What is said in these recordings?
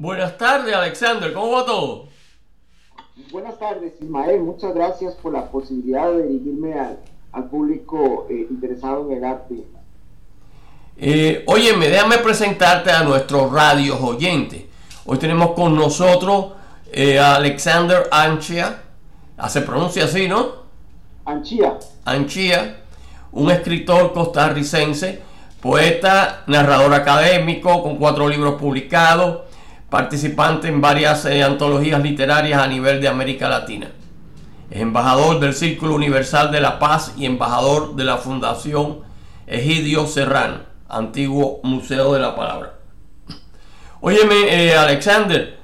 Buenas tardes, Alexander. ¿Cómo va todo? Buenas tardes, Ismael. Muchas gracias por la posibilidad de dirigirme al, público eh, interesado en el arte. Eh, óyeme, déjame presentarte a nuestros radios oyentes. Hoy tenemos con nosotros eh, a Alexander Anchia. Se pronuncia así, ¿no? Anchia. Anchia, un escritor costarricense, poeta, narrador académico, con cuatro libros publicados, participante en varias eh, antologías literarias a nivel de América Latina. Es embajador del Círculo Universal de la Paz y embajador de la Fundación Egidio Serrano, antiguo Museo de la Palabra. Óyeme, eh, Alexander,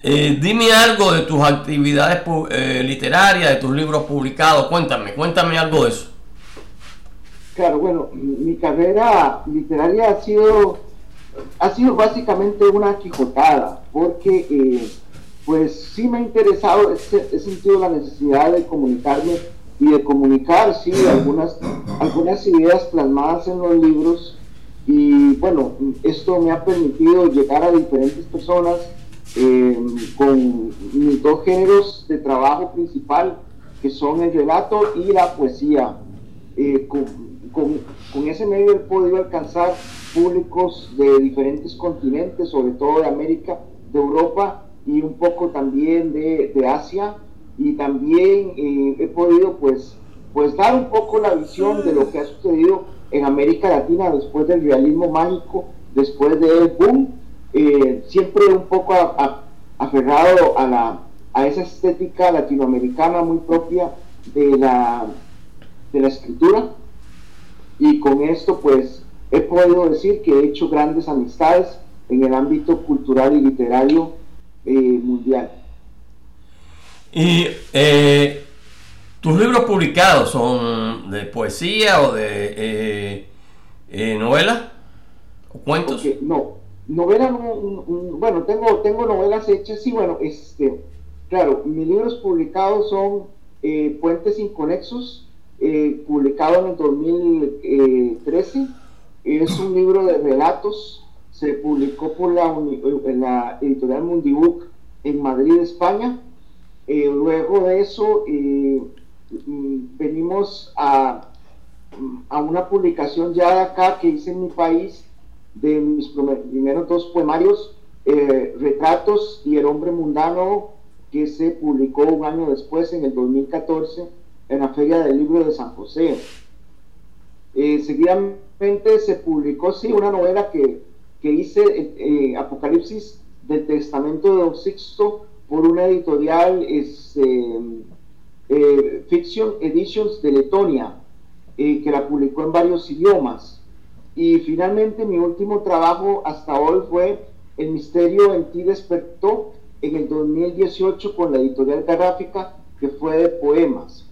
eh, dime algo de tus actividades literarias, de tus libros publicados. Cuéntame, cuéntame algo de eso. Claro, bueno, mi carrera literaria ha sido ha sido básicamente una quijotada, porque eh, pues sí me ha interesado, he, sentido la necesidad de comunicarme y de comunicar, sí, algunas, algunas ideas plasmadas en los libros y bueno, esto me ha permitido llegar a diferentes personas eh, con mis dos géneros de trabajo principal, que son el relato y la poesía. Eh, con, con, con, ese medio he podido alcanzar públicos de diferentes continentes, sobre todo de América, de Europa y un poco también de, de Asia. Y también eh, he podido pues, pues dar un poco la visión de lo que ha sucedido en América Latina después del realismo mágico, después del boom, eh, siempre un poco aferrado a, la, a esa estética latinoamericana muy propia de la, de la escritura. Y con esto pues he podido decir que he hecho grandes amistades en el ámbito cultural y literario eh, mundial. ¿Y eh, tus libros publicados son de poesía o de eh, novela o cuentos? no, novela no, bueno, tengo, tengo novelas hechas, sí, bueno, este, claro, mis libros publicados son Puentes Inconexos, publicado en el 2013 es un libro de relatos, se publicó por la, en la editorial Mundibook en Madrid, España. Eh, luego de eso eh, mm, venimos a, a, una publicación ya de acá que hice en mi país de mis primeros dos poemarios, eh, Retratos y El hombre mundano, que se publicó un año después, en el 2014, en la Feria del Libro de San José. seguidamente se publicó, sí, una novela que, que hice, eh, Apocalipsis del Testamento de Don Sixto, por una editorial este, eh, Fiction Editions de Letonia, eh, que la publicó en varios idiomas. Y finalmente mi último trabajo hasta hoy fue El misterio en ti despertó en el 2018 con la editorial gráfica que fue de poemas.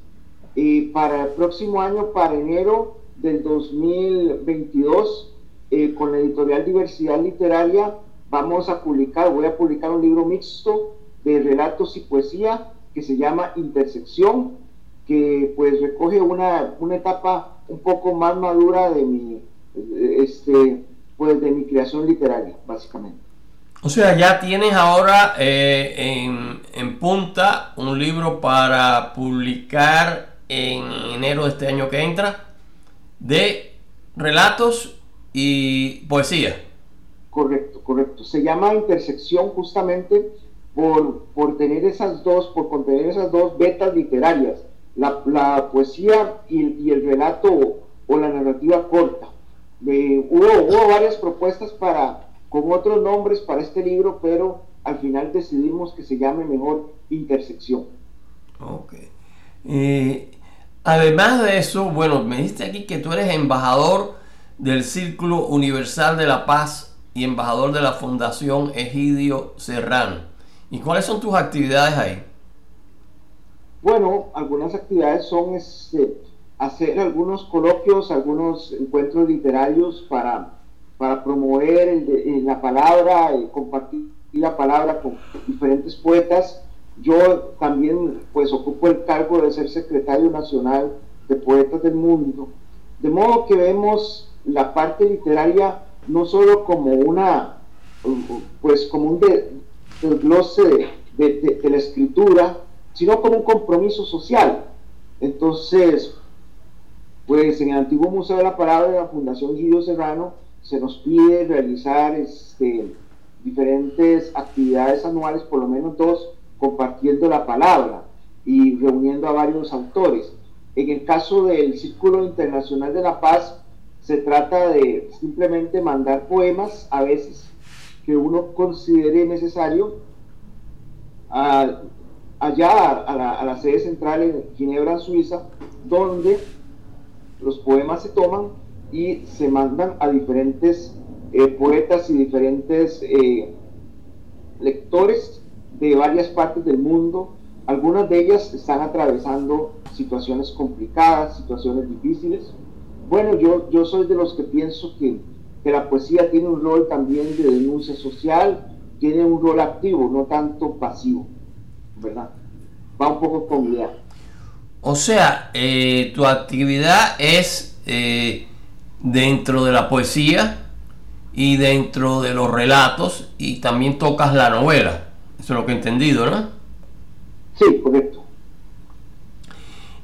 Y para el próximo año, para enero, del 2022 eh, con la editorial Diversidad Literaria vamos a publicar, voy a publicar un libro mixto de relatos y poesía que se llama Intersección, que pues recoge una, una etapa un poco más madura de mi, este, pues de mi creación literaria, básicamente. O sea, ya tienes ahora eh, en, en punta un libro para publicar en enero de este año que entra de relatos y poesía. Correcto, correcto. Se llama intersección justamente por, por tener esas dos, por contener esas dos vetas literarias, la, poesía y, el relato o, la narrativa corta. hubo, hubo varias propuestas para, con otros nombres para este libro, pero al final decidimos que se llame mejor intersección. Ok. Eh, Además de eso, bueno, me dijiste aquí que tú eres embajador del Círculo Universal de la Paz y embajador de la Fundación Egidio Serrano. ¿Y cuáles son tus actividades ahí? Bueno, algunas actividades son este, hacer algunos coloquios, algunos encuentros literarios para, para promover la palabra, y compartir la palabra con diferentes poetas yo también pues ocupo el cargo de ser secretario nacional de Poetas del Mundo, de modo que vemos la parte literaria no solo como una, pues como un desglose de, la escritura, sino como un compromiso social. Entonces, pues en el antiguo Museo de la Palabra de la Fundación Guido Serrano se nos pide realizar este, diferentes actividades anuales, por lo menos dos, compartiendo la palabra y reuniendo a varios autores. En el caso del Círculo Internacional de la Paz, se trata de simplemente mandar poemas a veces que uno considere necesario allá a la, a la, sede central en Ginebra, Suiza, donde los poemas se toman y se mandan a diferentes eh, poetas y diferentes eh, lectores de varias partes del mundo. Algunas de ellas están atravesando situaciones complicadas, situaciones difíciles. Bueno, yo, yo soy de los que pienso que, que la poesía tiene un rol también de denuncia social, tiene un rol activo, no tanto pasivo, ¿verdad? Va un poco con idea. O sea, eh, tu actividad es dentro de la poesía y dentro de los relatos y también tocas la novela. Eso es lo que he entendido, ¿no? Sí, correcto.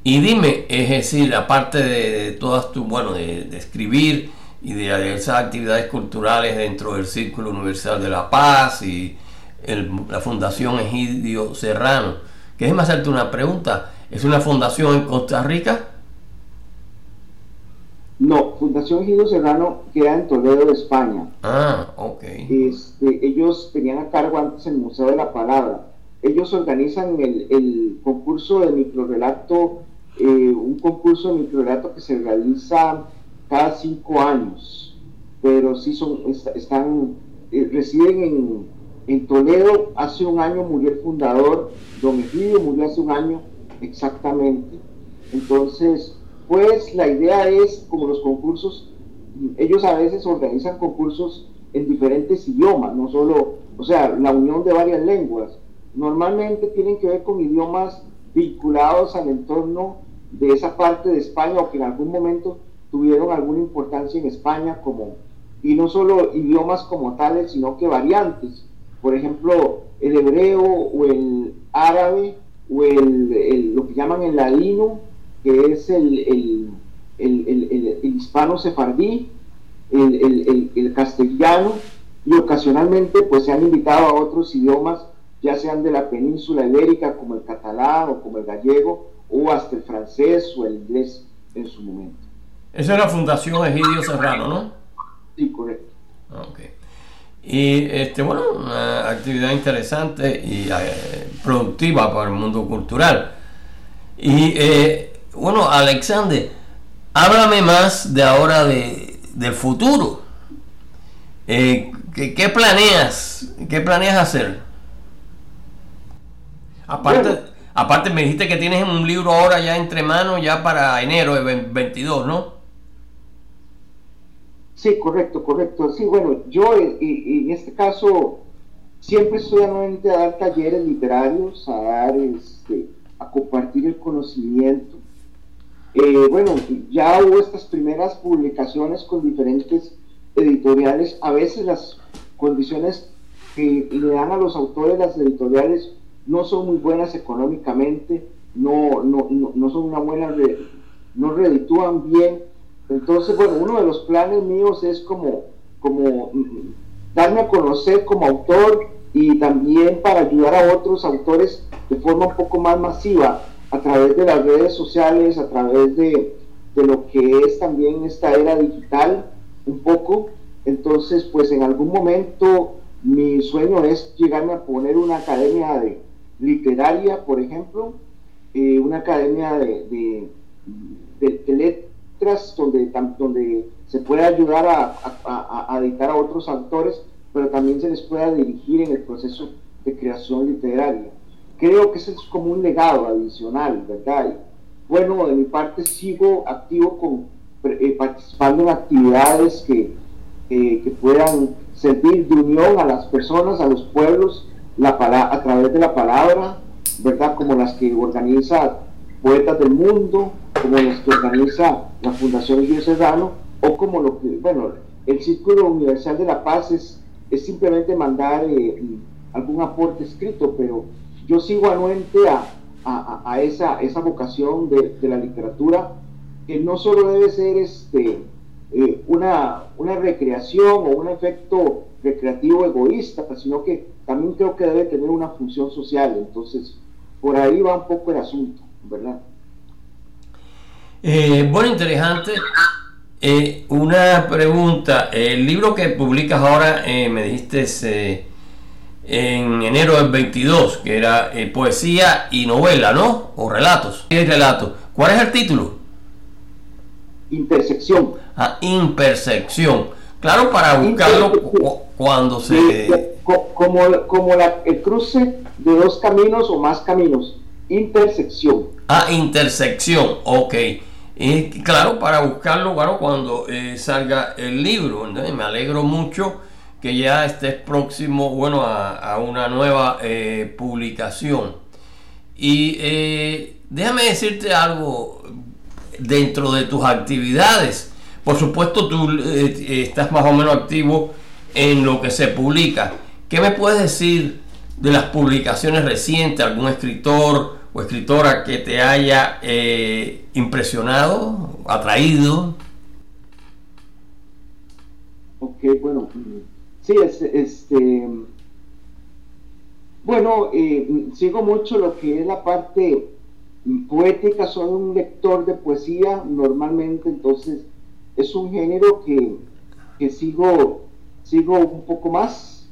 Y dime, es decir, aparte de, todas tus, bueno, de, escribir y de esas actividades culturales dentro del Círculo Universal de la Paz y la Fundación Egidio Serrano, que es más hacerte una pregunta, ¿es una fundación en Costa Rica? No, Fundación Serrano queda en Toledo, España. Ah, ok. Este, ellos tenían a cargo antes el Museo de la Palabra. Ellos organizan el, concurso de microrelato, eh, un concurso de microrelato que se realiza cada cinco años. Pero sí son, están, eh, residen en, en Toledo. Hace un año murió el fundador, don Egidio murió hace un año exactamente. Entonces, pues la idea es, como los concursos, ellos a veces organizan concursos en diferentes idiomas, no solo, o sea, la unión de varias lenguas. Normalmente tienen que ver con idiomas vinculados al entorno de esa parte de España o que en algún momento tuvieron alguna importancia en España como y no solo idiomas como tales sino que variantes por ejemplo el hebreo o el árabe o el, lo que llaman el ladino que es el, hispano sefardí, el, castellano, y ocasionalmente pues se han invitado a otros idiomas, ya sean de la península ibérica, como el catalán o como el gallego, o hasta el francés o el inglés en su momento. Esa es la Fundación Egidio Serrano, ¿no? Sí, correcto. Y este, bueno, una actividad interesante y eh, productiva para el mundo cultural. Y eh, bueno, Alexander, háblame más de ahora de, del futuro. Eh, ¿qué, planeas? ¿Qué planeas hacer? Aparte, aparte me dijiste que tienes un libro ahora ya entre manos, ya para enero de 22, ¿no? Sí, correcto, correcto. Sí, bueno, yo eh, en este caso siempre estoy anuente a dar talleres literarios, a dar, este, a compartir el conocimiento eh, bueno, ya hubo estas primeras publicaciones con diferentes editoriales. A veces las condiciones que le dan a los autores las editoriales no son muy buenas económicamente, no, no, no, son una buena, no reditúan bien. Entonces, bueno, uno de los planes míos es como, como darme a conocer como autor y también para ayudar a otros autores de forma un poco más masiva a través de las redes sociales, a través de, lo que es también esta era digital, un poco. Entonces, pues en algún momento mi sueño es llegarme a poner una academia de literaria, por ejemplo, eh, una academia de, letras donde, donde se pueda ayudar a, a, editar a otros autores, pero también se les pueda dirigir en el proceso de creación literaria creo que ese es como un legado adicional, ¿verdad? bueno, de mi parte sigo activo con eh, participando en actividades que, que puedan servir de unión a las personas, a los pueblos, la, a través de la palabra, ¿verdad? Como las que organiza Poetas del Mundo, como las que organiza la Fundación Guillermo Serrano, o como lo que, bueno, el Círculo Universal de la Paz es es simplemente mandar eh, algún aporte escrito, pero yo sigo anuente a, a, esa, esa vocación de, de, la literatura, que no solo debe ser este, eh, una, una recreación o un efecto recreativo egoísta, sino que también creo que debe tener una función social. Entonces, por ahí va un poco el asunto, ¿verdad? Eh, bueno, interesante. Eh, una pregunta. El libro que publicas ahora, me dijiste en enero del 22, que era poesía y novela, ¿no? O relatos. Y relatos. ¿Cuál es el título? Intersección. Ah, intersección. Claro, para buscarlo cuando se... Como, como el cruce de dos caminos o más caminos. Intersección. Ah, intersección, ok. Y claro, para buscarlo bueno, cuando eh, salga el libro. Me alegro mucho que ya estés próximo bueno, a, una nueva eh, publicación. Y eh, déjame decirte algo dentro de tus actividades. Por supuesto, tú estás más o menos activo en lo que se publica. ¿Qué me puedes decir de las publicaciones recientes? ¿Algún escritor o escritora que te haya eh, impresionado, atraído? Ok, bueno, sí, este, bueno, eh, sigo mucho lo que es la parte poética, soy un lector de poesía normalmente, entonces es un género que, que sigo, sigo un poco más.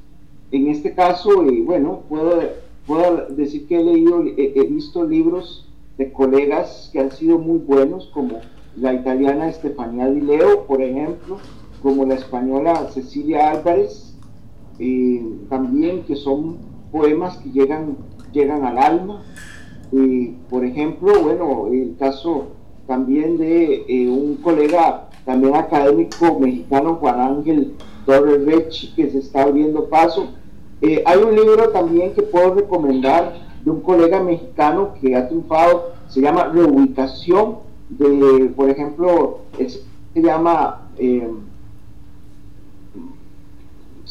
En este caso, y bueno, puedo puedo decir que he leído, he, visto libros de colegas que han sido muy buenos, como la italiana Estefanía Di Leo, por ejemplo, como la española Cecilia Álvarez, eh, también que son poemas que llegan, llegan al alma. por ejemplo, bueno, el caso también de eh, un colega, también académico mexicano, Juan Ángel Torres Rechi, que se está abriendo paso, eh, hay un libro también que puedo recomendar de un colega mexicano que ha triunfado, se llama Reubicación, de, por ejemplo, se llama,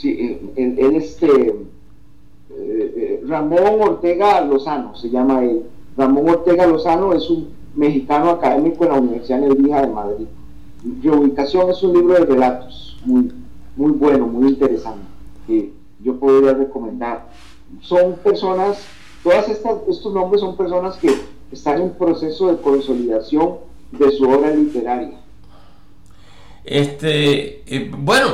eh, sí, el, este, eh, Ramón Ortega Lozano, se llama él. Ramón Ortega Lozano es un mexicano académico en la Universidad Nervija de Madrid. Reubicación es un libro de relatos muy, muy bueno, muy interesante yo podría recomendar. Son personas, todas estas, estos nombres son personas que están en proceso de consolidación de su obra literaria. Este, eh, bueno,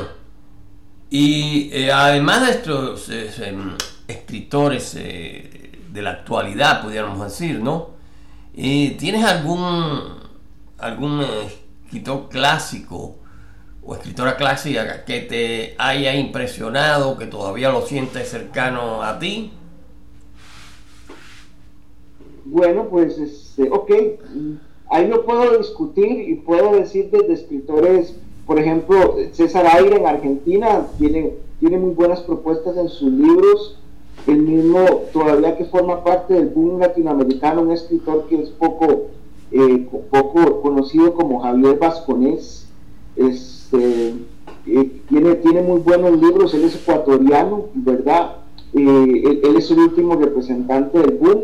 y eh, además de estos eh, em, escritores de la actualidad, pudiéramos decir, ¿no? ¿Tienes algún, algún escritor clásico o escritora clásica que te haya impresionado, que todavía lo sientes cercano a ti? Bueno, pues, este, ok, ahí lo puedo discutir y puedo decir desde escritores, por ejemplo, César Aire en Argentina tiene, tiene muy buenas propuestas en sus libros, el mismo, todavía que forma parte del boom latinoamericano, un escritor que es poco, eh, poco conocido como Javier Vasconés, es este, eh, tiene, tiene muy buenos libros, él es ecuatoriano, ¿verdad? Eh, él, es el último representante del boom.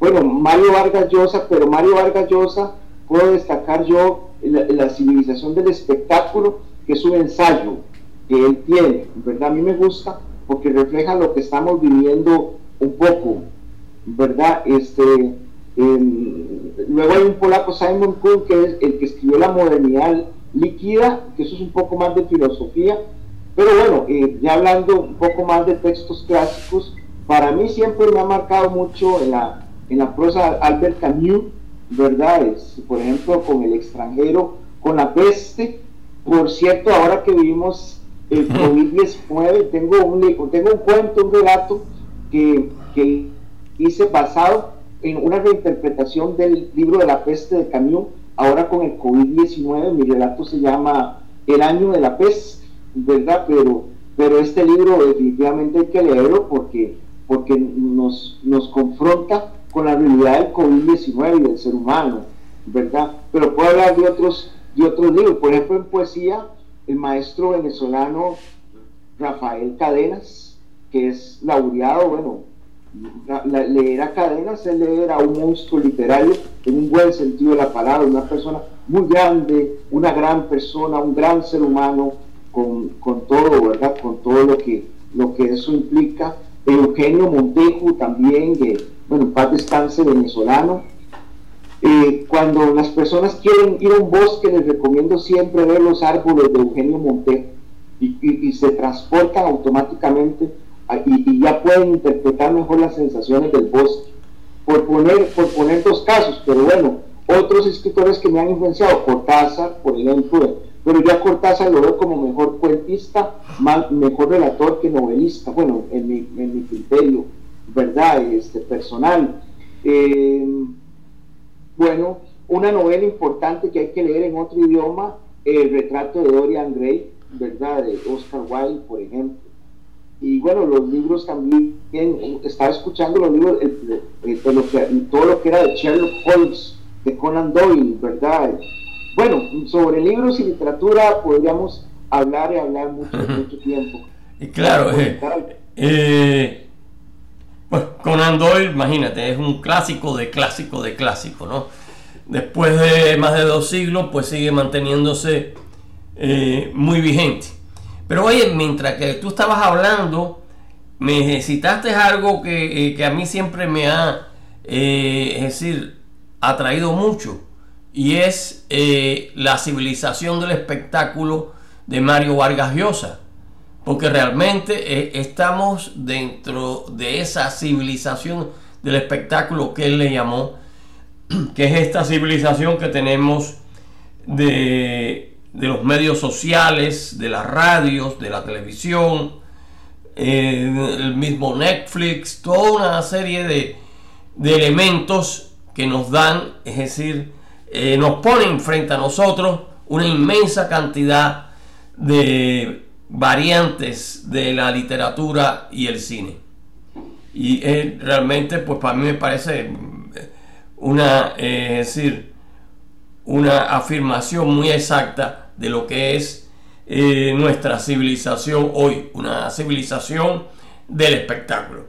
Bueno, Mario Vargas Llosa, pero Mario Vargas Llosa, puedo destacar yo la, civilización del espectáculo, que es un ensayo que él tiene, ¿verdad? A mí me gusta porque refleja lo que estamos viviendo un poco, ¿verdad? Este, luego hay un polaco, Simon Kuhn, que es el que escribió La modernidad líquida, que eso es un poco más de filosofía, pero bueno, eh, ya hablando un poco más de textos clásicos, para mí siempre me ha marcado mucho en la, en la prosa Albert Camus, ¿verdad? Es, por ejemplo, con el extranjero, con la peste. Por cierto, ahora que vivimos el COVID-19, tengo un, tengo un cuento, un relato que, que hice basado en una reinterpretación del libro de la peste de Camus, Ahora con el COVID-19, mi relato se llama El año de la peste, ¿verdad? Pero, pero este libro definitivamente hay que leerlo porque, porque nos, nos confronta con la realidad del COVID-19 y del ser humano, ¿verdad? Pero puedo hablar de otros, de otros libros, por ejemplo en poesía, el maestro venezolano Rafael Cadenas, que es laureado, bueno, leer a Cadenas es leer a un monstruo literario en un buen sentido de la palabra, una persona muy grande, una gran persona, un gran ser humano, con, todo, ¿verdad? Con todo lo que, lo que eso implica. Eugenio Montejo también, que, bueno, en paz descanse, venezolano. Eh, cuando las personas quieren ir a un bosque, les recomiendo siempre ver los árboles de Eugenio Montejo y, se transportan automáticamente y, ya pueden interpretar mejor las sensaciones del bosque. Por poner, por poner dos casos, pero bueno, otros escritores que me han influenciado, Cortázar, por ejemplo, pero ya Cortázar lo veo como mejor cuentista, mejor relator que novelista, bueno, en mi, en mi criterio, ¿verdad? Este, personal. Eh, bueno, una novela importante que hay que leer en otro idioma, El retrato de Dorian Gray, ¿verdad? De Oscar Wilde, por ejemplo. Y bueno, los libros también, estaba escuchando los libros, de, todo lo que era de Sherlock Holmes, de Conan Doyle, ¿verdad? Bueno, sobre libros y literatura podríamos hablar y hablar mucho, mucho tiempo. Y claro, eh, eh, pues Conan Doyle, imagínate, es un clásico de clásico de clásico, ¿no? Después de más de dos siglos, pues sigue manteniéndose eh, muy vigente. Pero oye, mientras que tú estabas hablando, me citaste algo que, que a mí siempre me ha, es decir, atraído mucho y es eh, la civilización del espectáculo de Mario Vargas Llosa. Porque realmente eh, estamos dentro de esa civilización del espectáculo que él le llamó, que es esta civilización que tenemos de, los medios sociales, de las radios, de la televisión, eh, el mismo Netflix, toda una serie de, de elementos que nos dan, es decir, eh, nos ponen frente a nosotros una inmensa cantidad de variantes de la literatura y el cine. Y realmente, pues para mí me parece una, eh, es decir, una afirmación muy exacta de lo que es eh, nuestra civilización hoy, una civilización del espectáculo.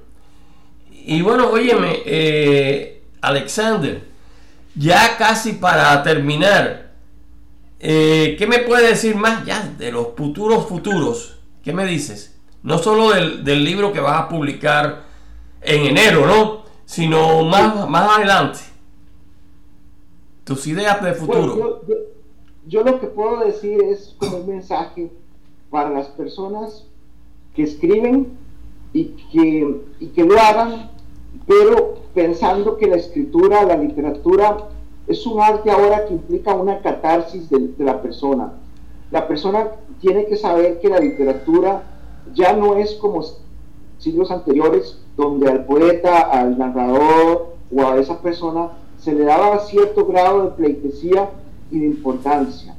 Y bueno, óyeme, Alexander, ya casi para terminar, eh, ¿qué me puede decir más ya de los futuros futuros? ¿Qué me dices? No solo del, libro que vas a publicar en enero, ¿no? Sino más, más adelante. Tus ideas de futuro. yo, lo que puedo decir es como un mensaje para las personas que escriben y que, y que lo hagan pero pensando que la escritura, la literatura, es un arte ahora que implica una catarsis de, la persona. La persona tiene que saber que la literatura ya no es como siglos anteriores, donde al poeta, al narrador o a esa persona se le daba cierto grado de pleitesía y de importancia.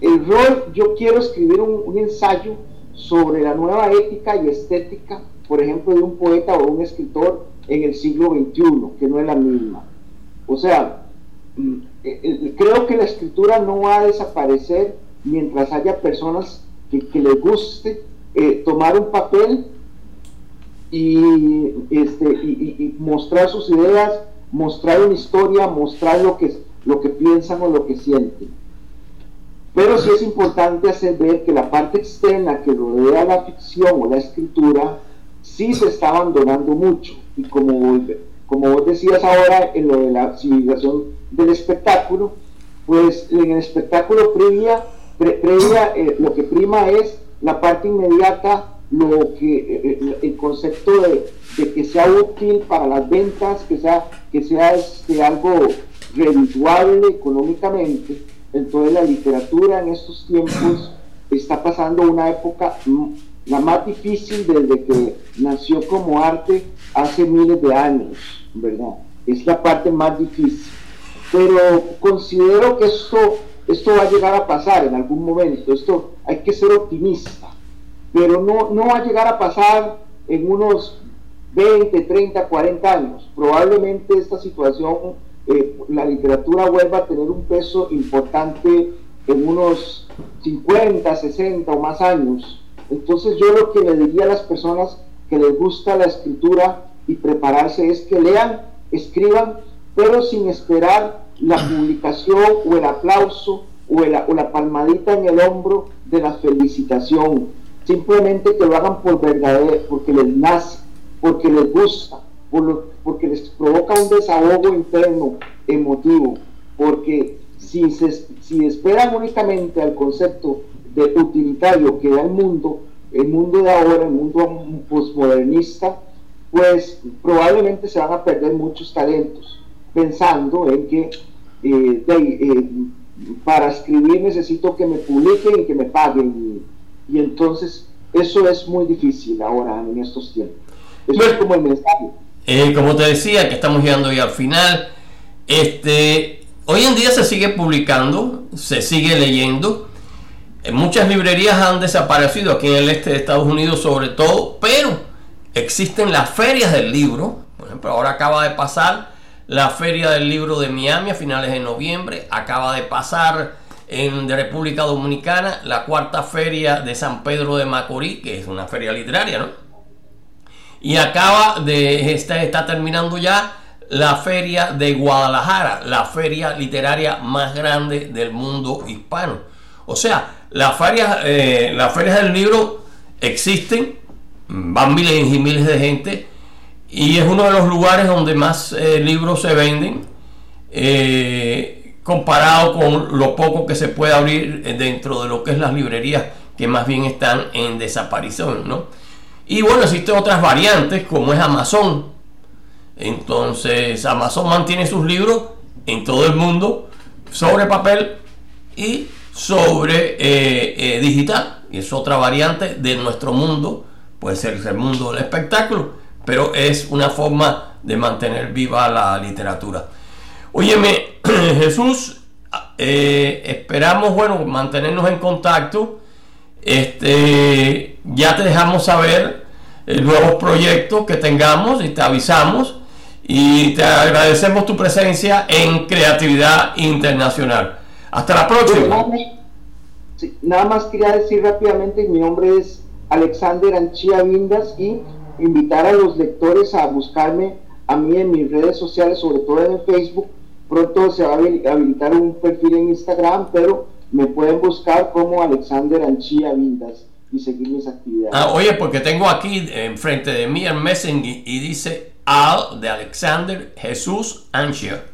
El rol, yo quiero escribir un, un ensayo sobre la nueva ética y estética, por ejemplo, de un poeta o un escritor en el siglo XXI, que no es la misma. O sea, creo que la escritura no va a desaparecer mientras haya personas que, les guste eh, tomar un papel y, este, y, mostrar sus ideas, mostrar una historia, mostrar lo que, lo que piensan o lo que sienten. Pero sí es importante hacer ver que la parte externa que rodea la ficción o la escritura sí se está abandonando mucho y como, como vos decías ahora en lo de la civilización del espectáculo, pues en el espectáculo previa, previa eh, lo que prima es la parte inmediata, lo que eh, eh, el concepto de, que sea útil para las ventas, que sea, que sea este, algo redituable económicamente. Entonces la literatura en estos tiempos está pasando una época la más difícil desde que nació como arte hace miles de años, ¿verdad? Es la parte más difícil. Pero considero que esto, esto va a llegar a pasar en algún momento, esto hay que ser optimista, pero no, no va a llegar a pasar en unos 20, 30, 40 años. Probablemente esta situación, eh, la literatura vuelva a tener un peso importante en unos 50, 60 o más años. Entonces yo lo que le diría a las personas que les gusta la escritura y prepararse es que lean, escriban, pero sin esperar la publicación o el aplauso o, la palmadita en el hombro de la felicitación. Simplemente que lo hagan por verdadero, porque les nace, porque les gusta, porque les provoca un desahogo interno, emotivo, porque si, si esperan únicamente al concepto de utilitario que da el mundo, el mundo de ahora, el mundo postmodernista, pues probablemente se van a perder muchos talentos, pensando en que eh, eh, para escribir necesito que me publiquen y que me paguen. Y, entonces eso es muy difícil ahora en estos tiempos. Eso es como el mensaje. Eh, como te decía, que estamos llegando ya al final. Este, hoy en día se sigue publicando, se sigue leyendo. Muchas librerías han desaparecido aquí en el este de Estados Unidos sobre todo, pero existen las ferias del libro. Por ejemplo, ahora acaba de pasar la feria del libro de Miami a finales de noviembre. Acaba de pasar en República Dominicana la cuarta feria de San Pedro de Macorís, que es una feria literaria, ¿no? Y acaba de, está, está terminando ya la feria de Guadalajara, la feria literaria más grande del mundo hispano. O sea, las ferias, eh, las ferias del libro existen, van miles y miles de gente y es uno de los lugares donde más eh, libros se venden eh, comparado con lo poco que se puede abrir dentro de lo que es las librerías que más bien están en desaparición, ¿no? Y bueno, existen otras variantes como es Amazon. Entonces, Amazon mantiene sus libros en todo el mundo sobre papel y sobre eh, digital. Y es otra variante de nuestro mundo, puede ser el mundo del espectáculo pero es una forma de mantener viva la literatura. Óyeme, Jesús, eh, esperamos, bueno, mantenernos en contacto. Este, ya te dejamos saber el nuevos proyectos que tengamos y te avisamos y te agradecemos tu presencia en Creatividad Internacional. Hasta la próxima. nada más quería decir rápidamente, mi nombre es Alexander Anchia Vindas y invitar a los lectores a buscarme a mí en mis redes sociales, sobre todo en el Facebook. Pronto se va a habilitar un perfil en Instagram, pero me pueden buscar como Alexander Anchia Vindas y seguir mis actividades. Ah, oye, porque tengo aquí enfrente de mí el Messenger y dice Al de Alexander Jesús Anchia.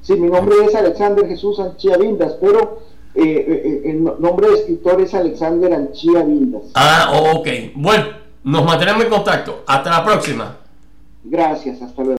Sí, mi nombre es Alexander Jesús Anchia Vindas, pero eh, eh, eh, el nombre de escritor es Alexander Anchia Vindas. Ah, ok. Bueno. Nos mantenemos en contacto. Hasta la próxima. Gracias, hasta luego.